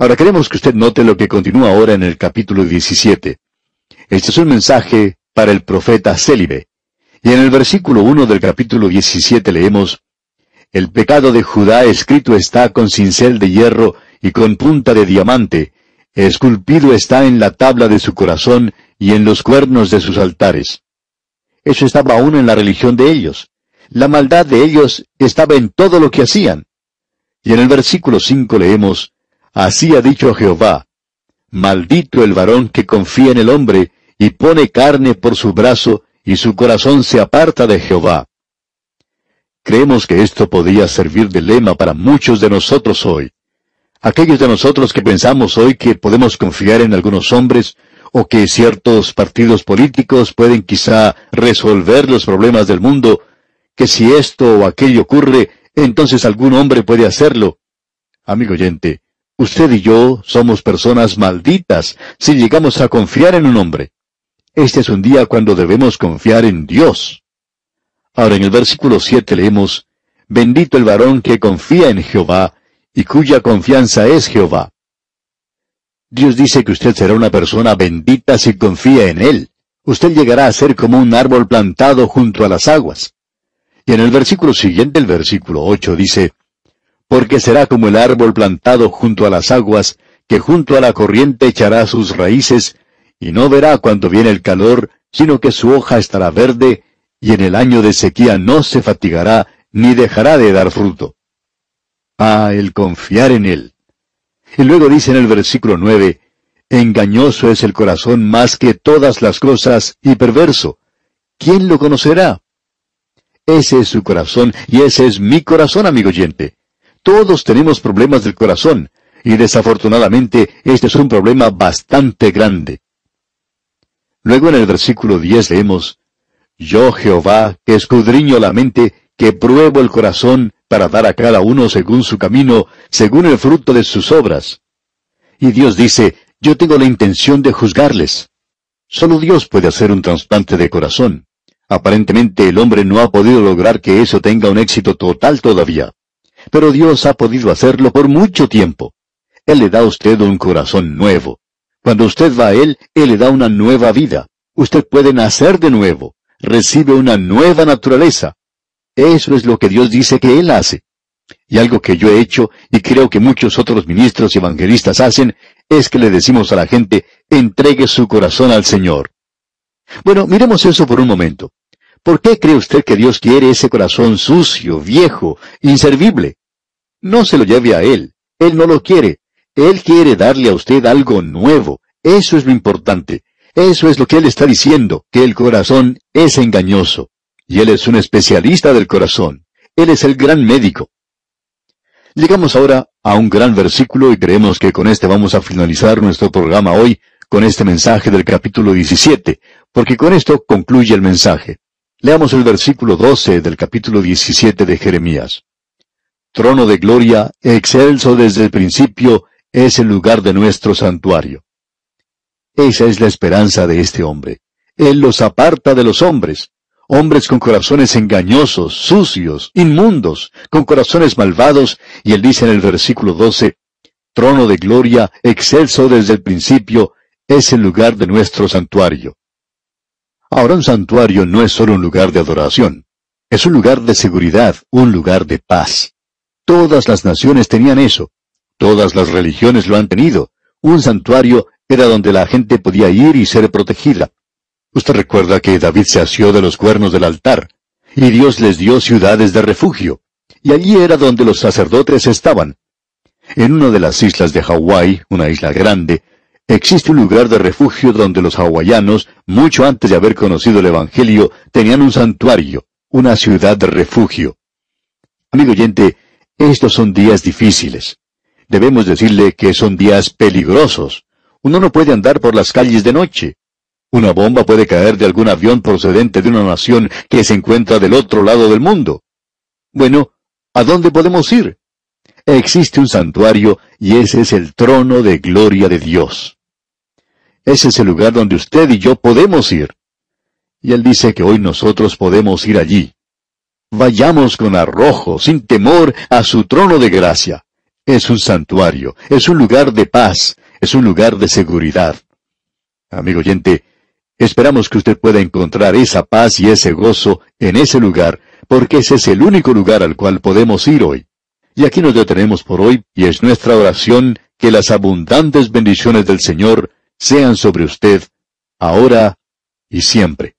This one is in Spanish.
Ahora queremos que usted note lo que continúa ahora en el capítulo 17. Este es un mensaje para el profeta Célibe. Y en el versículo 1 del capítulo 17 leemos, El pecado de Judá escrito está con cincel de hierro y con punta de diamante, esculpido está en la tabla de su corazón y en los cuernos de sus altares. Eso estaba aún en la religión de ellos. La maldad de ellos estaba en todo lo que hacían. Y en el versículo 5 leemos, Así ha dicho Jehová, Maldito el varón que confía en el hombre y pone carne por su brazo y su corazón se aparta de Jehová. Creemos que esto podía servir de lema para muchos de nosotros hoy. Aquellos de nosotros que pensamos hoy que podemos confiar en algunos hombres o que ciertos partidos políticos pueden quizá resolver los problemas del mundo, que si esto o aquello ocurre, entonces algún hombre puede hacerlo. Amigo oyente, usted y yo somos personas malditas si llegamos a confiar en un hombre. Este es un día cuando debemos confiar en Dios. Ahora en el versículo 7 leemos, Bendito el varón que confía en Jehová, y cuya confianza es Jehová. Dios dice que usted será una persona bendita si confía en Él. Usted llegará a ser como un árbol plantado junto a las aguas. Y en el versículo siguiente, el versículo 8, dice, Porque será como el árbol plantado junto a las aguas, que junto a la corriente echará sus raíces, y no verá cuando viene el calor, sino que su hoja estará verde, y en el año de sequía no se fatigará, ni dejará de dar fruto. Ah, el confiar en Él. Y luego dice en el versículo 9, Engañoso es el corazón más que todas las cosas y perverso. ¿Quién lo conocerá? Ese es su corazón y ese es mi corazón, amigo oyente. Todos tenemos problemas del corazón y desafortunadamente este es un problema bastante grande. Luego en el versículo 10 leemos, Yo Jehová, que escudriño la mente, que pruebo el corazón, para dar a cada uno según su camino, según el fruto de sus obras. Y Dios dice, yo tengo la intención de juzgarles. Solo Dios puede hacer un trasplante de corazón. Aparentemente el hombre no ha podido lograr que eso tenga un éxito total todavía. Pero Dios ha podido hacerlo por mucho tiempo. Él le da a usted un corazón nuevo. Cuando usted va a Él, Él le da una nueva vida. Usted puede nacer de nuevo. Recibe una nueva naturaleza. Eso es lo que Dios dice que Él hace. Y algo que yo he hecho, y creo que muchos otros ministros y evangelistas hacen, es que le decimos a la gente, entregue su corazón al Señor. Bueno, miremos eso por un momento. ¿Por qué cree usted que Dios quiere ese corazón sucio, viejo, inservible? No se lo lleve a Él. Él no lo quiere. Él quiere darle a usted algo nuevo. Eso es lo importante. Eso es lo que Él está diciendo, que el corazón es engañoso. Y Él es un especialista del corazón. Él es el gran médico. Llegamos ahora a un gran versículo y creemos que con este vamos a finalizar nuestro programa hoy con este mensaje del capítulo 17, porque con esto concluye el mensaje. Leamos el versículo 12 del capítulo 17 de Jeremías. Trono de gloria, excelso desde el principio, es el lugar de nuestro santuario. Esa es la esperanza de este hombre. Él los aparta de los hombres, hombres con corazones engañosos, sucios, inmundos, con corazones malvados, y él dice en el versículo 12, Trono de gloria, excelso desde el principio, es el lugar de nuestro santuario. Ahora un santuario no es solo un lugar de adoración, es un lugar de seguridad, un lugar de paz. Todas las naciones tenían eso, todas las religiones lo han tenido. Un santuario era donde la gente podía ir y ser protegida. Usted recuerda que David se asió de los cuernos del altar, y Dios les dio ciudades de refugio, y allí era donde los sacerdotes estaban. En una de las islas de Hawái, una isla grande, Existe un lugar de refugio donde los hawaianos, mucho antes de haber conocido el Evangelio, tenían un santuario, una ciudad de refugio. Amigo oyente, estos son días difíciles. Debemos decirle que son días peligrosos. Uno no puede andar por las calles de noche. Una bomba puede caer de algún avión procedente de una nación que se encuentra del otro lado del mundo. Bueno, ¿a dónde podemos ir? Existe un santuario y ese es el trono de gloria de Dios. Ese es el lugar donde usted y yo podemos ir. Y Él dice que hoy nosotros podemos ir allí. Vayamos con arrojo, sin temor, a su trono de gracia. es un santuario, es un lugar de paz, es un lugar de seguridad. Amigo oyente, esperamos que usted pueda encontrar esa paz y ese gozo en ese lugar, porque ese es el único lugar al cual podemos ir hoy. Y aquí nos detenemos por hoy, y es nuestra oración que las abundantes bendiciones del Señor sean sobre usted, ahora y siempre.